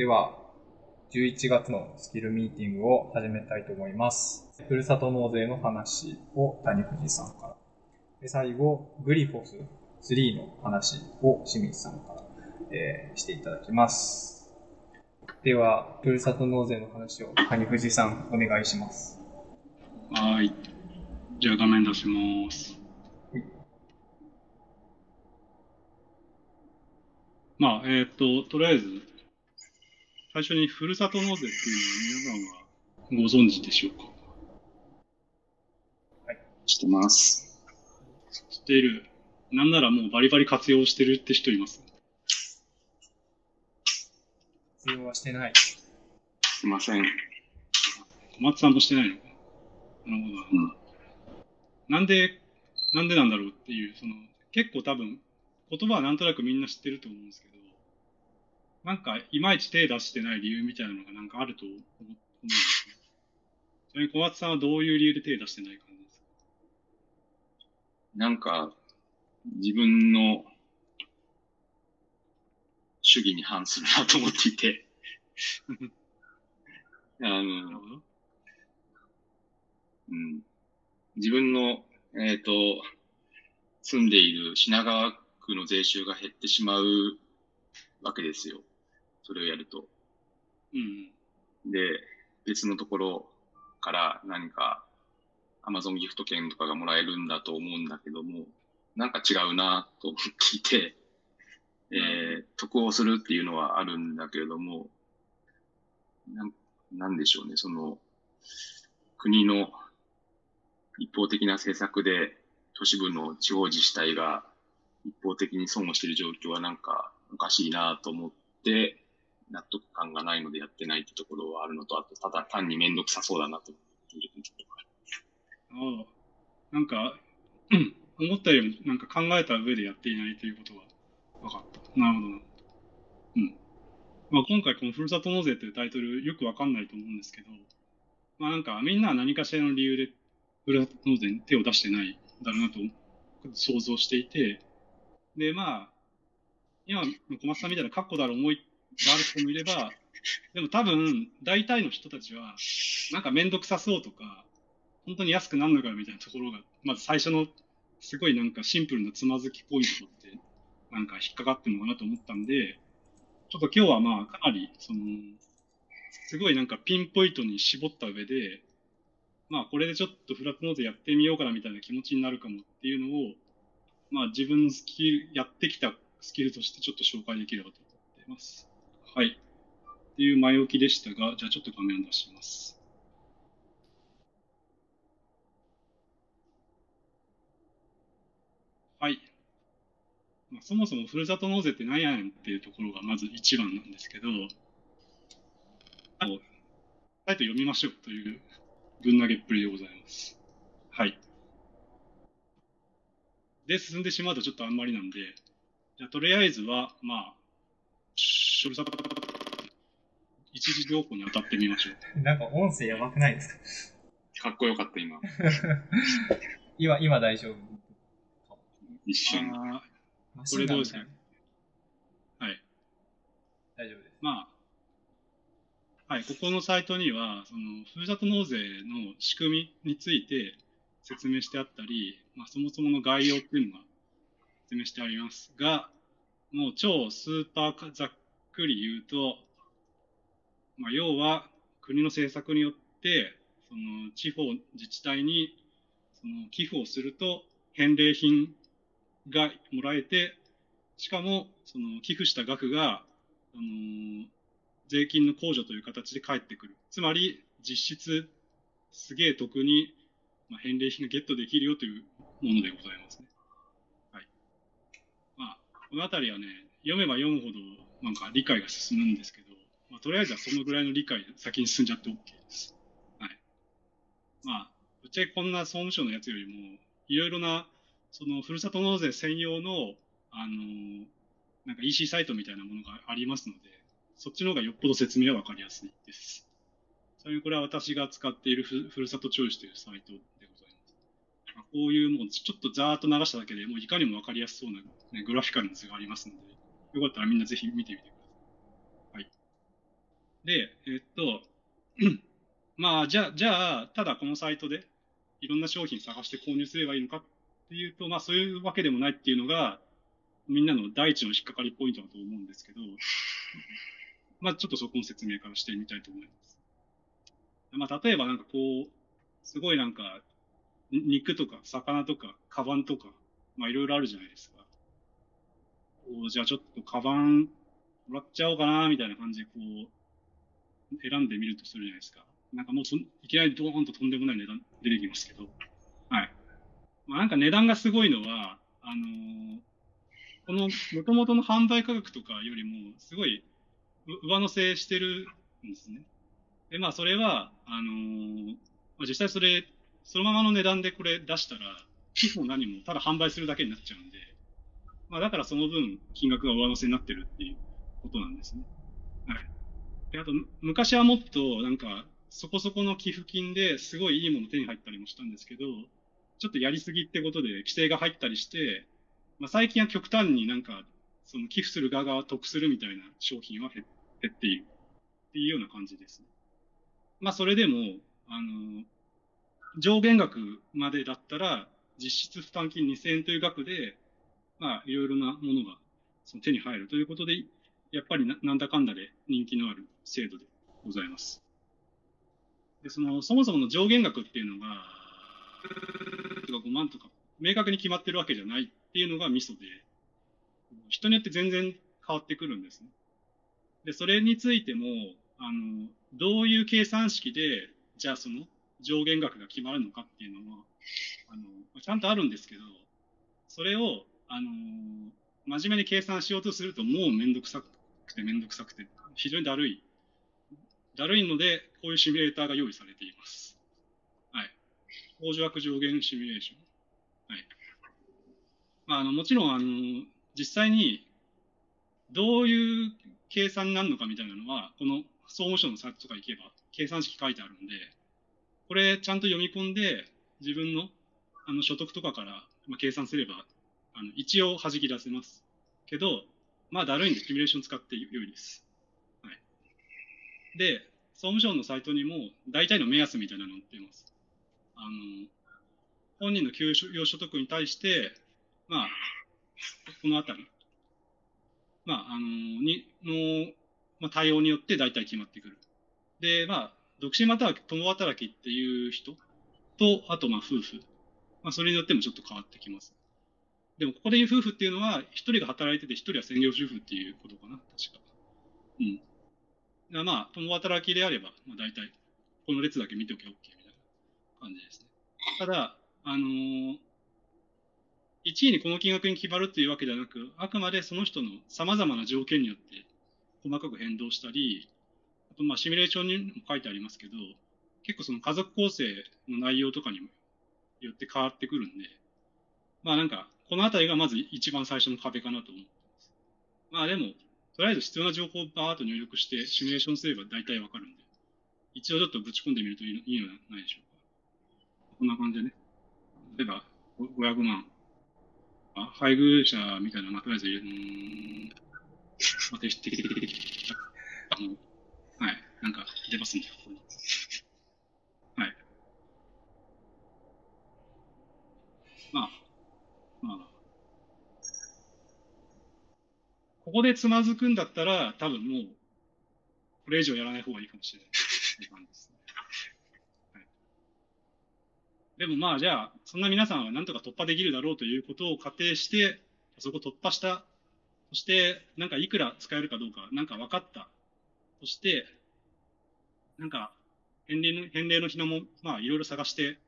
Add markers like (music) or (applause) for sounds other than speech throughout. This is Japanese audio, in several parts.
では、11月のスキルミーティングを始めたいと思います。ふるさと納税の話を谷藤さんから。で最後、グリフォス3の話を清水さんから、えーしていただきます。では、ふるさと納税の話を谷藤さんお願いします。はーい。じゃあ画面出します。まあ、えっ、と、とりあえず、最初にふるさと納税っていうのは皆さんはご存知でしょうか？知ってます。知っている。なんならもうバリバリ活用してるって人います？通用はしてない。すいません。小松さんもしてないの？かなるほど。うんなんで、なんでなんだろうっていう、その、結構多分、言葉はなんとなくみんな知ってると思うんですけど、なんか、いまいち手出してない理由みたいなのがなんかあると思思うんですね。ちなみに小松さんはどういう理由で手出してない感じですか？なんか、自分の主義に反するなと思っていて、(laughs) あの。うん、自分の、えっ、と、住んでいる品川区の税収が減ってしまうわけですよ。それをやると。うんで、別のところから何か Amazon ギフト券とかがもらえるんだと思うんだけども、なんか違うなと思っていて、えー、得をするっていうのはあるんだけれども、なんなんでしょうね、その、国の一方的な政策で都市部の地方自治体が一方的に損をしている状況はなんかおかしいなと思って、納得感がないのでやってないってところはあるのと、あと、ただ単にめんどくさそうだなと思っているところがああ、なんか、(clears throat) 思ったよりなんか考えた上でやっていないということが分かった。なるほどな。うん。まあ今回このふるさと納税というタイトルよくわかんないと思うんですけど、まあなんかみんなは何かしらの理由でふるさと納税に手を出してないだろうなと想像していて、でまあ、今の小松さんみたいな確固たる思いがある人もいれば、でも多分大体の人たちは、なんかめんどくさそうとか、本当に安くなるのかみたいなところが、まず最初のすごいなんかシンプルなつまずきポイントって、なんか引っかかってるのかなと思ったんで、ちょっと今日はまあかなり、その、すごいなんかピンポイントに絞った上で、まあこれでちょっとフラットノートやってみようかなみたいな気持ちになるかもっていうのを、まあ自分のスキル、やってきたスキルとしてちょっと紹介できればと思ってます。はい。っていう前置きでしたが、じゃあちょっと画面を出します。はい。まあ、そもそもふるさと納税って何やねんっていうところがまず一番なんですけど、あのサイト読みましょうというぶん投げっぷりでございます。はい。で、進んでしまうとちょっとあんまりなんで、じゃあとりあえずは、まあ、一時情報に当たってみましょう。なんか音声やばくないですかかっこよかった、今。今、今大丈夫。一瞬。これどうですかはい。大丈夫です。まあ、はい、ここのサイトには、その、ふるさと納税の仕組みについて説明してあったり、まあ、そもそもの概要っていうのが説明してありますが、もう超スーパーかざっくり言うと、まあ、要は国の政策によって、その地方自治体にその寄付をすると返礼品がもらえて、しかもその寄付した額が、あのー税金の控除という形で返ってくる。つまり、実質、すげえ得に、返礼品がゲットできるよというものでございますね。このあたりはね、読めば読むほど、なんか理解が進むんですけど、まあ、とりあえずはそのぐらいの理解で先に進んじゃって OK です。はい。まあ、ぶっちゃけこんな総務省のやつよりも、いろいろな、その、ふるさと納税専用の、あのなんか EC サイトみたいなものがありますので、そっちの方がよっぽど説明はわかりやすいです。ちなみにこれは私が使っているふるさとチョイスというサイト。こういうもうちょっとざーっと流しただけでもういかにもわかりやすそうな、ね、グラフィカルな図がありますので、よかったらみんなぜひ見てみてください。はい。で、えっと、(clears throat) まあ、じゃあ、じゃあ、ただこのサイトでいろんな商品探して購入すればいいのかっていうと、まあ、そういうわけでもないっていうのが、みんなの第一の引っかかりポイントだと思うんですけど、まあ、ちょっとそこの説明からしてみたいと思います。まあ、例えばなんかこう、すごいなんか、肉とか魚とか、カバンとか、まあいろいろあるじゃないですか。こうじゃあちょっとカバンもらっちゃおうかな、みたいな感じでこう、選んでみるとするじゃないですか。なんかもうそいきなりドーンととんでもない値段出てきますけど、はい。まあなんか値段がすごいのは、あのーこの元々の販売価格とかよりも、すごい上乗せしてるんですね。で、まあそれは、あのーまあ、実際それ、そのままの値段でこれ出したら、寄付も何もただ販売するだけになっちゃうんで、まあだからその分金額が上乗せになってるっていうことなんですね。はい。で、あと、昔はもっとなんか、そこそこの寄付金ですごいいいもの手に入ったりもしたんですけど、ちょっとやりすぎってことで規制が入ったりして、まあ最近は極端になんか、その寄付する側が得するみたいな商品は減減っているっていうような感じですね。まあそれでも、あの、上限額までだったら、実質負担金2000円という額で、まあ、いろいろなものがその手に入るということで、やっぱりなんだかんだで人気のある制度でございます。で、その、そもそもの上限額っていうのが、とか5万とか、明確に決まってるわけじゃないっていうのがミソで、人によって全然変わってくるんですね。で、それについても、あの、どういう計算式で、じゃあその上限額が決まるのかっていうのは、あの、ちゃんとあるんですけど、それを、あの、真面目に計算しようとするともうめんどくさくてめんどくさくて、非常にだるい。だるいので、こういうシミュレーターが用意されています。はい。工場悪上限シミュレーション。はい。まあ、あの、もちろん、あの、実際に、どういう計算になるのかみたいなのは、この総務省のサイトとか行けば、計算式書いてあるんで、これちゃんと読み込んで、自分のあの所得とかから、まあ、計算すれば、あの一応弾き出せます。けど、まあ、だるいんで、シミュレーション使って良いです。はい。で、総務省のサイトにも、大体の目安みたいなの載っています。あの、本人の給与所得に対して、まあ、このあたり、まあ、あの、に、の、まあ、対応によって大体決まってくる。で、まあ、独身または共働きっていう人と、あと、まあ、夫婦。まあ、それによってもちょっと変わってきます。でも、ここで言う夫婦っていうのは、一人が働いてて、一人は専業主婦っていうことかな、確か。うん。だまあ、共働きであれば、まあ、大体、この列だけ見ておけば OK みたいな感じですね。ただ、あのー1位にこの金額に決まるっていうわけではなく、あくまでその人の様々な条件によって細かく変動したり、あとまあシミュレーションにも書いてありますけど、結構その家族構成の内容とかにもよって変わってくるんで、まあなんか、このあたりがまず一番最初の壁かなと思ってます。まあでも、とりあえず必要な情報をバーっと入力してシミュレーションすれば大体わかるんで、一応ちょっとぶち込んでみるといいのではないでしょうか。こんな感じでね。例えば、ご500万。あ、配偶者みたいな、まあ、とりあえず、うーん、まあ、適当的あの、はい、なんか出ますんで、ここに。はい。まあ、まあ、ここでつまずくんだったら、多分もう、これ以上やらない方がいいかもしれない感じですね。はい、でもまあ、じゃあ、そんな皆さんはなんとか突破できるだろうということを仮定して、そこ突破した。そして、なんかいくら使えるかどうか、なんか分かった。そして、なんか、返礼の、返礼の日のも、まあ、いろいろ探して、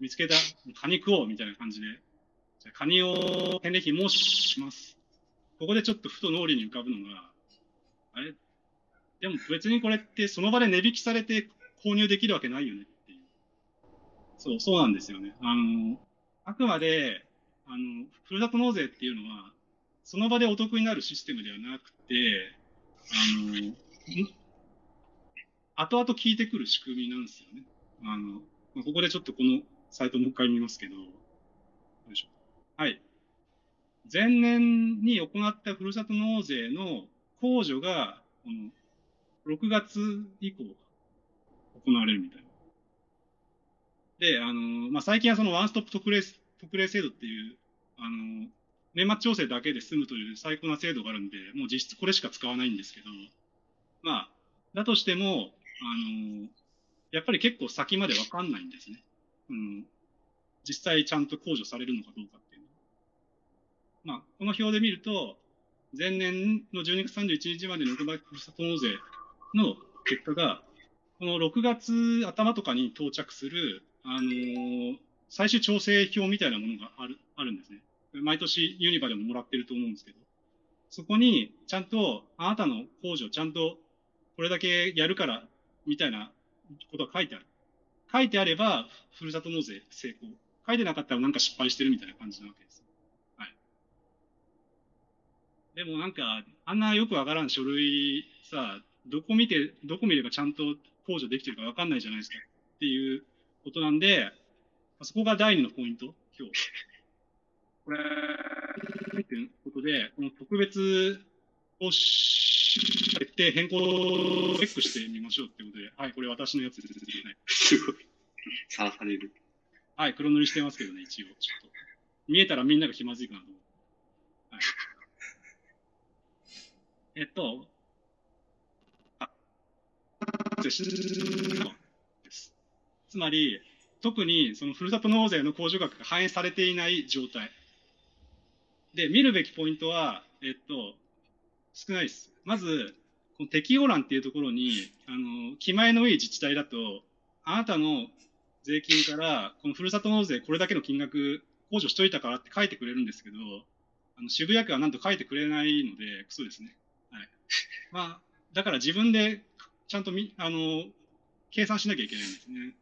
見つけた、カニ食おうみたいな感じで、じゃあカニを返礼品申します。ここでちょっとふと脳裏に浮かぶのが、あれ？でも別にこれってその場で値引きされて購入できるわけないよねっていう。そう、そうなんですよね。あの、あくまで、あの、ふるさと納税っていうのは、その場でお得になるシステムではなくて、あの、後々聞いてくる仕組みなんですよね。あの、まあここでちょっとこのサイトもう一回見ますけど、よいしょ。はい。前年に行ったふるさと納税の控除が、この、6月以降行われるみたいな。で、あの、まあ、最近はそのワンストップ特例、特例制度っていう、あの、年末調整だけで済むという最高な制度があるんで、もう実質これしか使わないんですけど、まあ、だとしても、あの、やっぱり結構先までわかんないんですね。うん。実際ちゃんと控除されるのかどうかっていうのは。まあ、この表で見ると、前年の12月31日までの6倍ふるさと納税の結果が、この6月頭とかに到着する、あのー、最終調整表みたいなものがある、あるんですね。毎年ユニバでももらってると思うんですけど、そこにちゃんとあなたの控除ちゃんとこれだけやるからみたいなことが書いてある。書いてあれば、ふるさと納税成功。書いてなかったらなんか失敗してるみたいな感じなわけです。はい。でもなんか、あんなよくわからん書類さ、どこ見て、どこ見ればちゃんと控除できてるかわかんないじゃないですかっていうことなんで、そこが第二のポイント、今日。(laughs) これ、っていうことで、この特別を設定変更をチェックしてみましょうってことで、はい、これ私のやつですね。すごい。さらされる。はい、黒塗りしてますけどね、一応。ちょっと。見えたらみんなが気まずいかなと思う。はい。えっと。つまり、特にそのふるさと納税の控除額が反映されていない状態。で、見るべきポイントは、えっと、少ないです。まず、この適用欄っていうところに、あの、気前のいい自治体だと、あなたの税金から、このふるさと納税これだけの金額控除しといたからって書いてくれるんですけど、あの渋谷区はなんと書いてくれないので、クソですね。はい。まあ、だから自分でちゃんとみ、あの、計算しなきゃいけないんですね。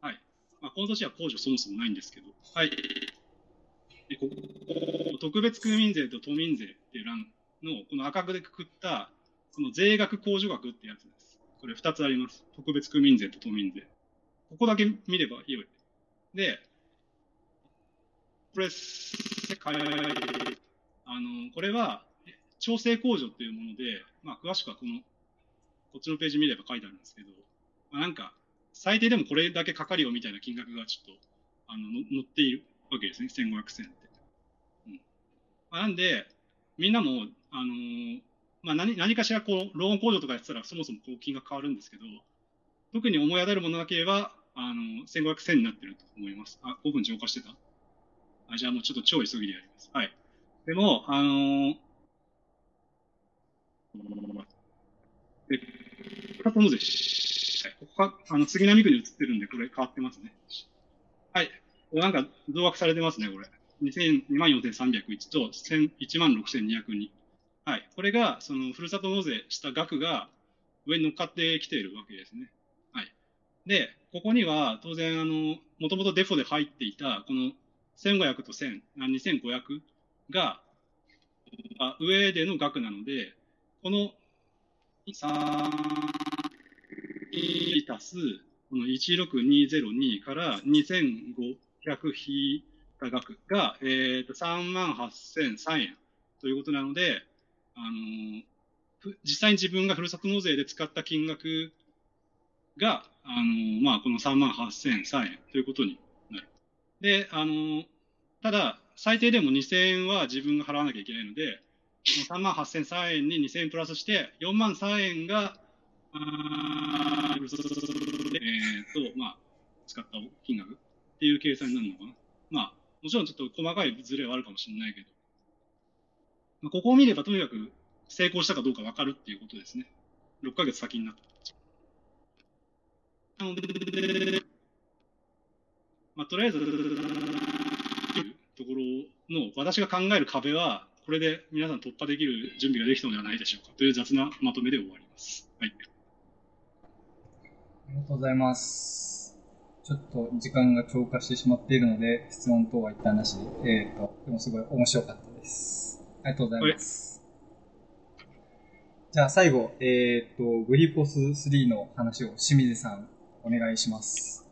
はい。まあ、この年は控除そもそもないんですけど。はい。でここ、特別区民税と都民税っていう欄の、この赤くでくくった、この税額控除額ってやつです。これ2つあります。特別区民税と都民税。ここだけ見ればいいで、これ、あの、これは、調整控除っていうもので、まあ、詳しくはこの、こっちのページ見れば書いてあるんですけど、まあ、なんか、最低でもこれだけかかるよみたいな金額がちょっと、あの、載っているわけですね、1500銭って。うん。まあ、なんで、みんなも、あのー、まあ何、何かしらこう、ローン控除とかやってたらそもそもこう金額変わるんですけど、特に思い当たるものなければ、あの、1500銭になってると思います。あ、5分浄化してた？あ、じゃあもうちょっと超急ぎでやります。はい。でも、あのー、で、カットノゼはい。ここか、あの、杉並区に移ってるんで、これ変わってますね。はい。なんか、増額されてますね、これ。24,301と16,202。はい。これが、その、ふるさと納税した額が上に乗っかってきているわけですね。はいで、ここには当然、あの、もともとデフォで入っていた、この1500と1000、2500が、あ上での額なので、この3足す、この16202から2500引いた額が、えっ、ー、と、38,003円ということなので、あの、実際に自分がふるさと納税で使った金額が、あの、まあ、この3万8003円ということになる。で、あの、ただ、最低でも2000円は自分が払わなきゃいけないので、3万8003円に2000円プラスして、4万3円が、あえっ、ー、と、まあ、使った金額っていう計算になるのかな。まあ、もちろんちょっと細かいズレはあるかもしれないけど、まあ、ここを見ればとにかく成功したかどうかわかるっていうことですね。6ヶ月先になった。なので、まあ、とりあえず、ところの私が考える壁は、これで皆さん突破できる準備ができたのではないでしょうかという雑なまとめで終わります。はい。ありがとうございます。ちょっと時間が超過してしまっているので、質問等は一旦なしで、えっ、ー、と、でもすごい面白かったです。ありがとうございます。じゃあ最後、えっ、と、グリフォス3の話を清水さんお願いします。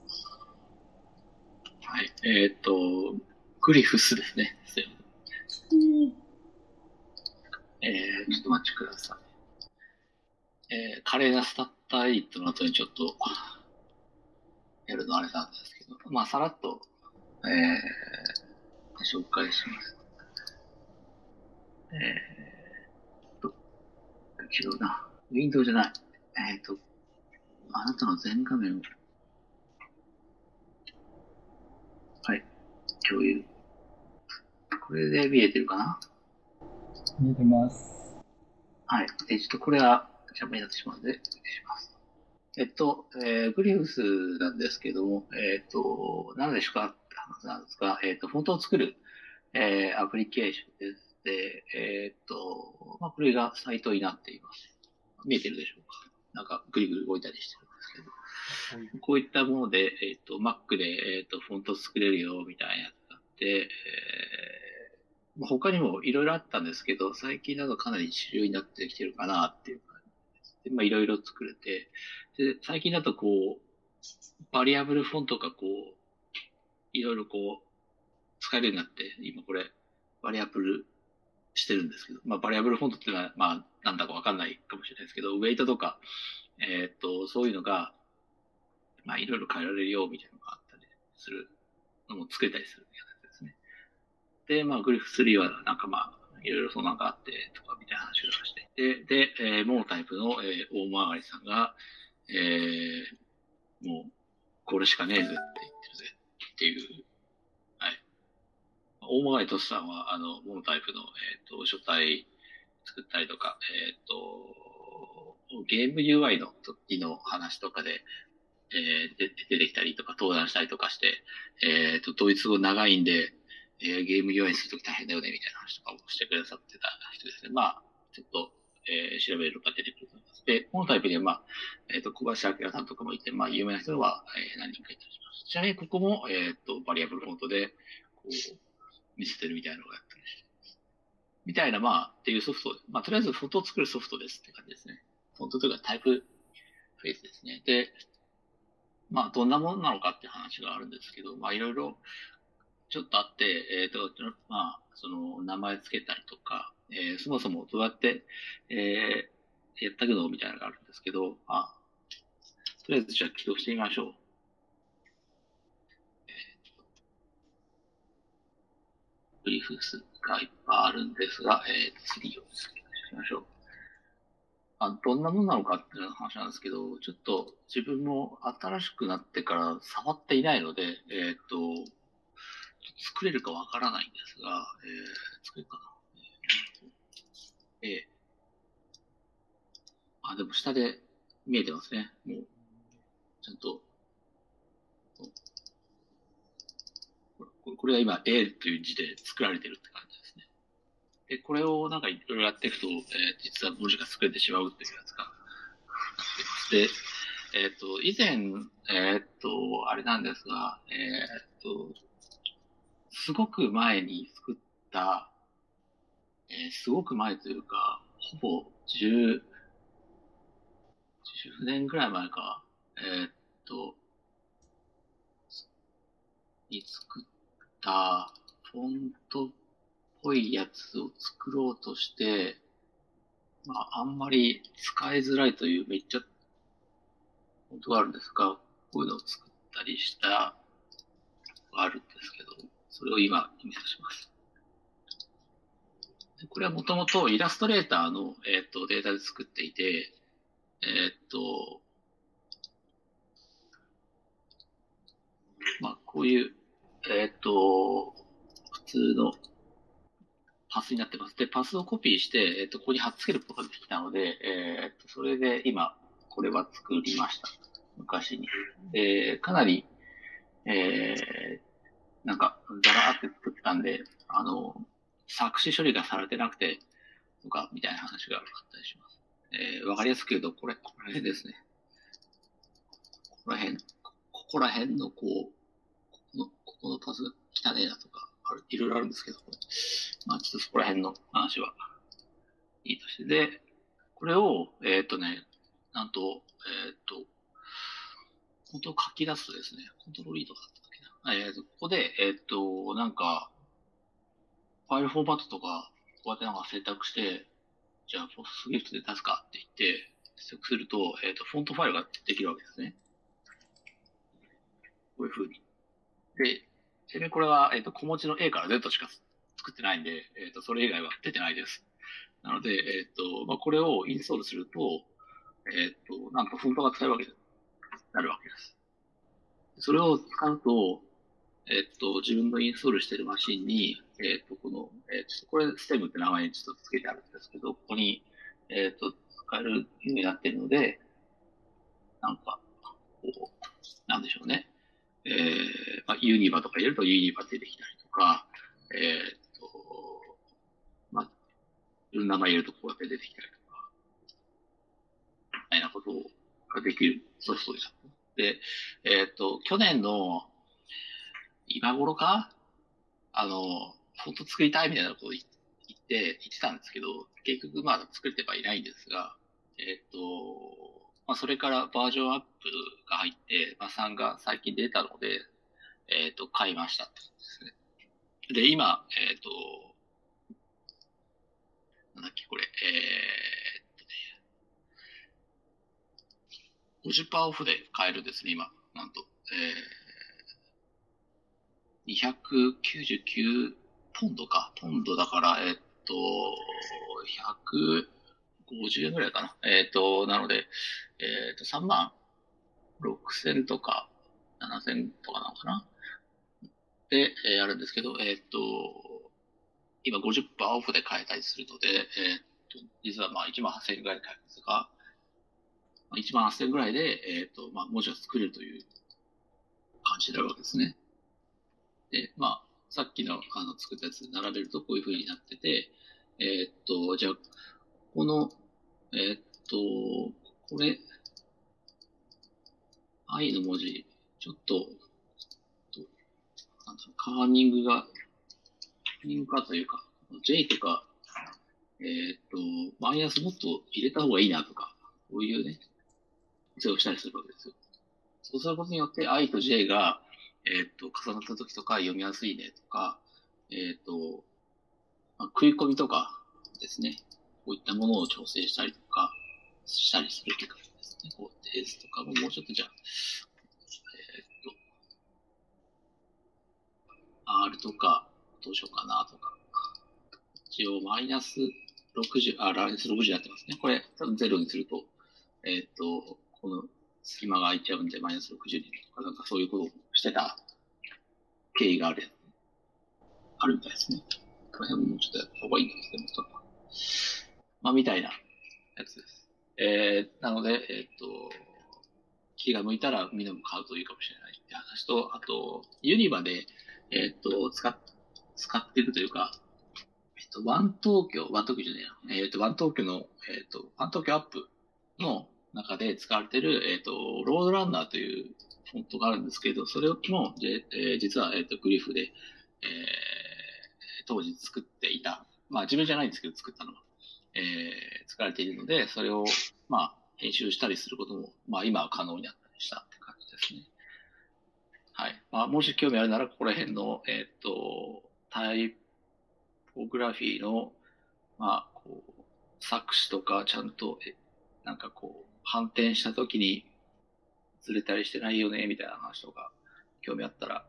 はい。えっ、と、グリフスですね。えー、ちょっとお待ちください。えー、華麗なスタッターイットの後にちょっと、やるのあれなんですけど、まあ、さらっと、えー、紹介します。えーと、違うな。ウィンドウじゃない。えっ、ー、と、あなたの全画面を、はい、共有。これで見えてるかな？見えてます。はい。で、ちょっとこれは邪魔になってしまうので、お願いします。えっと、えー、グリフスなんですけども、えっと、何でしょうか？って話なんですが、えっと、フォントを作る、えー、アプリケーションです。で、えっと、まあ、これがサイトになっています。見えてるでしょうかなんか、ぐりぐり動いたりしてるんですけど、こういったもので、えっと、Mac で、えっと、フォント作れるよ、みたいなやつがあって、えー、他にもいろいろあったんですけど、最近だとかなり主流になってきてるかなっていう感じです。で、まあいろいろ作れて、で、最近だとこう、バリアブルフォントがこう、いろいろこう、使えるようになって、今これ、バリアブルしてるんですけど、まあ、バリアブルフォントっていうのは、まあ、なんだかわかんないかもしれないですけど、ウェイトとか、えー、っと、そういうのが、まあ、いろいろ変えられるよ、みたいなのがあったりするのも作れたりするみたいなですね。で、まあ、グリフ3は、なんかまあ、いろいろそうなんかあって、とか、みたいな話をして。で、で、えー、モノタイプの、えー、大曲さんが、えー、もう、これしかねえぜって言ってるぜっていう、大曲とさんは、あの、モノタイプの、えっ、ー、と、書体作ったりとか、えっ、ー、と、ゲーム UI の時の話とかで、えー、出てきたりとか、登壇したりとかして、えっ、ー、と、ドイツ語長いんで、えー、ゲーム UI にするとき大変だよね、みたいな話とかをしてくださってた人ですね。まあ、ちょっと、えー、調べると出てくると思います。で、このタイプで、まあ、えっ、ー、と、小林明さんとかもいて、まあ、有名な人は、えー、何人かいたりします。ちなみに、ここも、えっ、ー、と、バリアブルフォントで、こう、見せてるみたいなのがやったりして。みたいな、まあ、っていうソフト、まあ、とりあえずフォントを作るソフトですって感じですね。フォントというかタイプフェイスですね。で、まあ、どんなものなのかって話があるんですけど、まあ、いろいろ、ちょっとあって、えっ、ー、と、まあ、その、名前つけたりとか、えー、そもそもどうやって、えー、やったけど、みたいなのがあるんですけど、まあ、とりあえずじゃあ起動してみましょう。ブリーフスがいっぱいあるんですが、えー、次をしましょう。あどんなものなのかっていう話なんですけど、ちょっと自分も新しくなってから触っていないので、えっ、と、作れるかわからないんですが、えー、作れるかな。ええあ、でも下で見えてますね。もう、ちゃんと。これが今 A という字で作られてるって感じですね。で、これをなんかいろいろやっていくと、えー、実は文字が作れてしまうっていうやつが。で、えっ、ー、と、以前、えっ、ー、と、あれなんですが、えっ、と、すごく前に作った、え、すごく前というか、ほぼ10、10年ぐらい前か、え、っと、に作ったフォントっぽいやつを作ろうとして、まあ、あんまり使いづらいというめっちゃ、本当があるんですが、こういうのを作ったりしたあるんですけど、それを今見せします。これはもともとイラストレーターの、えーと、データで作っていて、えっ、ー、と、まあ、こういう、えっ、ー、と、普通のパスになってます。で、パスをコピーして、えっ、ー、と、ここに貼っつけることができたので、えっ、と、それで今、これは作りました。昔に。えかなり、えなんか、ザラーって作ったんで、あの、作詞処理がされてなくて、とか、みたいな話があったりします。えー、わかりやすく言うと、これ、ここら辺ですね。ここら辺、ここら辺のこう、ここの、ここのパスが汚ねえなとか、ある、いろいろあるんですけど、まあちょっとそこら辺の話はいいとして。で、これを、えー、っとね、なんと、えー、っと、本当書き出すとですね、コントロール E とかだったっけな。えー、ここで、えっと、なんか、ファイルフォーマットとか、こうやってなんか選択して、じゃあ、ポスギフトで出すかって言って、出力すると、えっ、と、フォントファイルができるわけですね。こういう風に。で、ちなみにこれは、えっ、と、小文字の A から Z しか作ってないんで、えっ、と、それ以外は出てないです。なので、えっ、と、まあ、これをインストールすると、えっ、と、なんとフォントが使えるわけになるわけです。それを使うと、えっ、と、自分のインストールしているマシンに、えっ、と、この、え、っとこれ、ステムって名前にちょっと付けてあるんですけど、ここに、えっ、と、使えるようになっているので、なんか、こう、なんでしょうね。えー、まあ、ユニバとか入れるとユニバ出てきたりとか、えっ、と、まあ、いろんな名前入れるとこうやって出てきたりとか、みたいなことができるソフトです。で、えっ、と、去年の今頃か？あの、フォント作りたいみたいなことを言って、言ってたんですけど、結局まだ作れてはいないんですが、えっ、と、まあ、それからバージョンアップが入って、まあ、3が最近出たので、えっ、と、買いましたってですね。で、今、えっ、と、なんだっけ、これ、えー、っとね、50%オフで買えるですね、今、なんと。えー、299ポンドか。ポンドだから、えっと、100 50円ぐらいかな。えっと、なので、えっと、3万6千とか7千とかなのかな。で、えー、あるんですけど、えっと、今50%オフで買えたりするので、えっと、実はまあ1万8000円ぐらいで買えるんですが、1万8000円ぐらいで、えっと、まあ文字を作れるという感じになるわけですね。で、まあ、さっきのあの作ったやつ並べるとこういう風になってて、えー、っと、じゃあ、この、えー、っと、これ、愛の文字、ちょっと、なんだろう、カーニングが、カーニングかというか、J とか、えー、っと、マイナスもっと入れた方がいいなとか、こういうね、図をしたりするわけですよ。そうすることによって I と J が、えっ、と、重なった時とか読みやすいねとか、えっ、と、まあ、食い込みとかですね、こういったものを調整したりとか、したりするとかですね、こう、テースとかももうちょっとじゃあ、えっ、と、R とか、どうしようかなとか、一応マイナス60、あ、マイナス60になってますね。これ、多分0にすると、えっ、と、この隙間が空いちゃうんで、マイナス60にとか、なんかそういうことをしてた経緯がある、あるみたいですね。この辺もちょっとやった方がいいんですけど、ちょっと。まあ、みたいなやつです。えー、なので、えっ、ー、と、気が向いたらみんなも買うといいかもしれないって話と、あと、ユニバで、えっ、ー、と、使っ、使っていくというか、えっ、と、ワン東京、ワン東京じゃねえや、えっ、と、ワン東京の、えっ、と、ワン東京アップの中で使われている、えっ、と、ロードランナーというフォントがあるんですけど、それも、えー、実は、えっ、と、グリフで、えー、当時作っていた、まあ自分じゃないんですけど作ったのは、えー、使われているので、それを、まあ、編集したりすることも、まあ今は可能になったりしたって感じですね。はい。まあ、もし興味あるなら、ここら辺の、えっ、と、タイポグラフィーの、まあ、こう、作詞とかちゃんと、えなんかこう、反転した時にずれたりしてないよね、みたいな話とか、興味あったら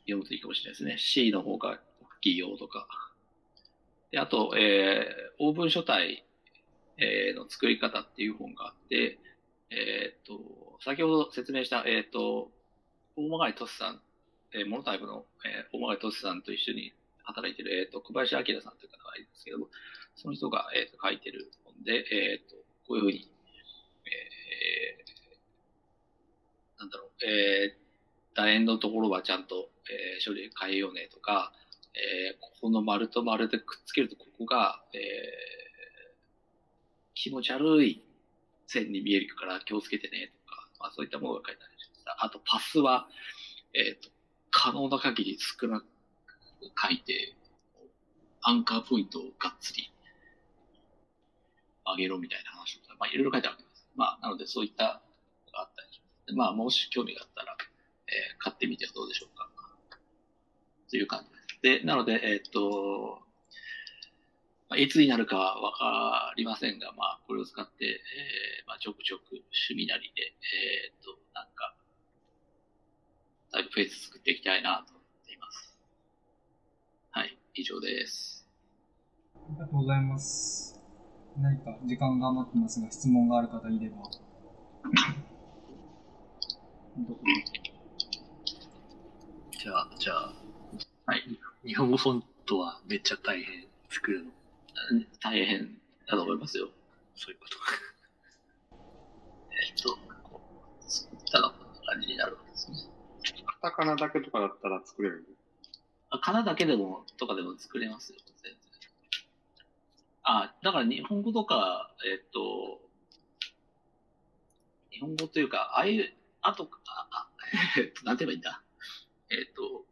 読むといいかもしれないですね。C の方が大きいよとか。で、あと、えー、オーブン書体、えー、の作り方っていう本があって、えっ、と、先ほど説明した、えっ、と、大曲トスさん、えー、モノタイプの、えー、大曲トスさんと一緒に働いてる、えっ、と、小林明さんという方がいるんですけども、その人が、えっ、と、書いてる本で、えっ、と、こういうふうに、えー、なんだろう、えー、楕円のところはちゃんと、えー、処理変えようねとか、えー、ここの丸と丸でくっつけるとここが、えー、気持ち悪い線に見えるから気をつけてねとか、まあそういったものが書いてありました。あとパスは、えっ、ー、と、可能な限り少なく書いて、アンカーポイントをがっつり上げろみたいな話とか、まあいろいろ書いてあるわけです。まあなのでそういったのがあったりします。まあもし興味があったら、えー、買ってみてはどうでしょうか。という感じです。で、なので、えっ、ー、と、まあ、あ、いつになるかはわかりませんが、まあ、これを使って、えーまあ、ちょくちょく趣味なりで、えーっと、なんか、タイプフェイス作っていきたいなと思っています。はい、以上です。ありがとうございます。何か時間が余ってますが、質問がある方いれば。(coughs) どこ？じゃあ、じゃあ、はい。日本語フォントはめっちゃ大変作るの。うん大変だと思いますよ。そういうこと。えっと、こう、作ったらこんな感じになるわけですね。カタカナだけとかだったら作れる。あ、かなだけでも、とかでも作れますよ、全然。あ、だから日本語とか、えっと、日本語というか、ああいう、あと、あ、あえっと、なんて言えばいいんだ？えっと、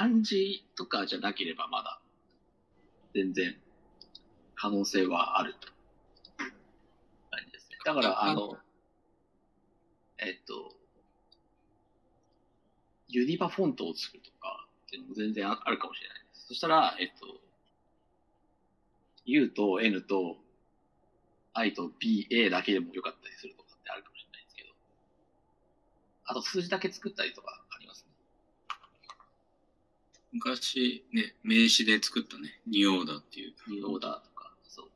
漢字とかじゃなければまだ、全然、可能性はあると。感じですね。だから、あの、えっと、ユニバフォントを作るとかっていうのも全然ああるかもしれないです。そしたら、えっと、U と N と I と B、A だけでもよかったりするとかってあるかもしれないですけど、あと数字だけ作ったりとか。昔ね、名詞で作ったね、ニオーダーっていう。ニオーダーとか、そう。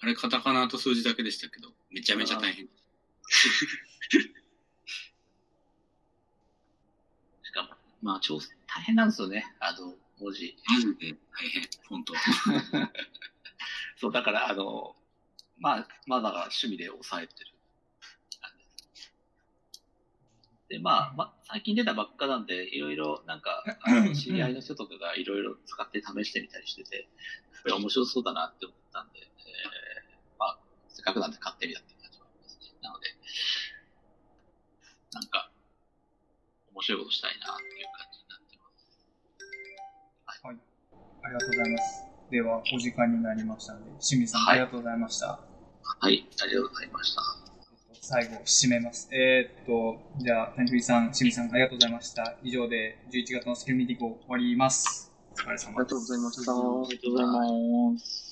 あれカタカナと数字だけでしたけど、めちゃめちゃ大変。(laughs) しかも、まあ、調整、大変なんですよね。あの、文字。マジで大変、フォント。(laughs) そう、だから、あの、まあ、まあ、だから趣味で抑えてる感じです。で、まあ、まあ、最近出たばっかなんで、いろいろ、なんか、あ (laughs) の知り合いの人とかがいろいろ使って試してみたりしてて、これ面白そうだなって思ったんで、えー、まあ、せっかくなんで買ってみたっていう感じもありますね。なので、なんか、面白いことしたいなっていう感じになってます。ありがとうございます。では、お時間になりましたので、清水さん、はいありがとうございました。はい、ありがとうございました。最後、締めます。えーっと、じゃあ、谷藤さん、清水さん、ありがとうございました。以上で、11月のスキルミーティングを終わります。お疲れ様です。ありがとうございました。ありがとうございます。